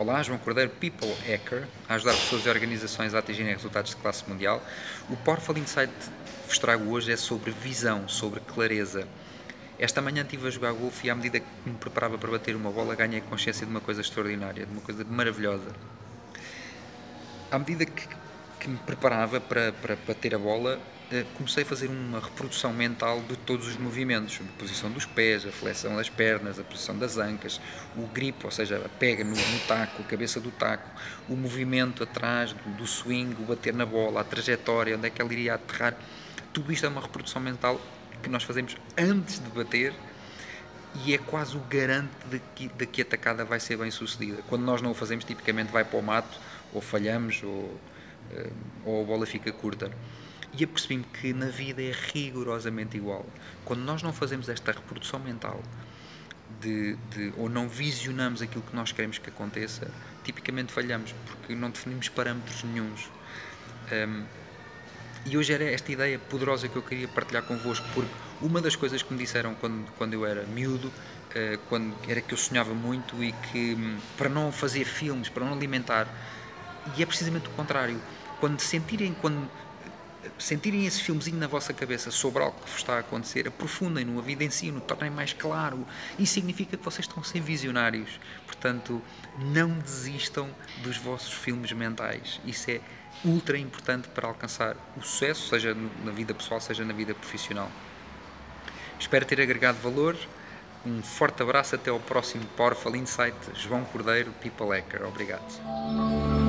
Olá, João Cordeiro, People Hacker, a ajudar pessoas e organizações a atingirem resultados de classe mundial. O Powerful Insight que vos trago hoje é sobre visão, sobre clareza. Esta manhã estive a jogar golfe e à medida que me preparava para bater uma bola, ganhei consciência de uma coisa extraordinária, de uma coisa maravilhosa. À medida que, que me preparava para, para bater a bola, comecei a fazer uma reprodução mental de todos os movimentos, a posição dos pés, a flexão das pernas, a posição das ancas, o grip, ou seja, a pega no, no taco, a cabeça do taco, o movimento atrás do, do swing, o bater na bola, a trajetória, onde é que ela iria aterrar. Tudo isto é uma reprodução mental que nós fazemos antes de bater e é quase o garante de que, de que a tacada vai ser bem sucedida. Quando nós não o fazemos, tipicamente vai para o mato, ou falhamos, ou, eh, ou a bola fica curta. E apercebi-me que na vida é rigorosamente igual. Quando nós não fazemos esta reprodução mental de, de, ou não visionamos aquilo que nós queremos que aconteça, tipicamente falhamos, porque não definimos parâmetros nenhums. Um, e hoje era esta ideia poderosa que eu queria partilhar convosco, porque uma das coisas que me disseram quando, quando eu era miúdo, uh, quando era que eu sonhava muito e que um, para não fazer filmes, para não alimentar, e é precisamente o contrário. Quando sentirem, quando sentirem esse filmezinho na vossa cabeça sobre algo que vos está a acontecer, aprofundem-no, evidenciem-no, tornem mais claro. Isso significa que vocês estão a ser visionários. Portanto, não desistam dos vossos filmes mentais. Isso é ultra importante para alcançar o sucesso, seja na vida pessoal, seja na vida profissional. Espero ter agregado valor. Um forte abraço, até ao próximo Powerful Insight. João Cordeiro, People Hacker. Obrigado.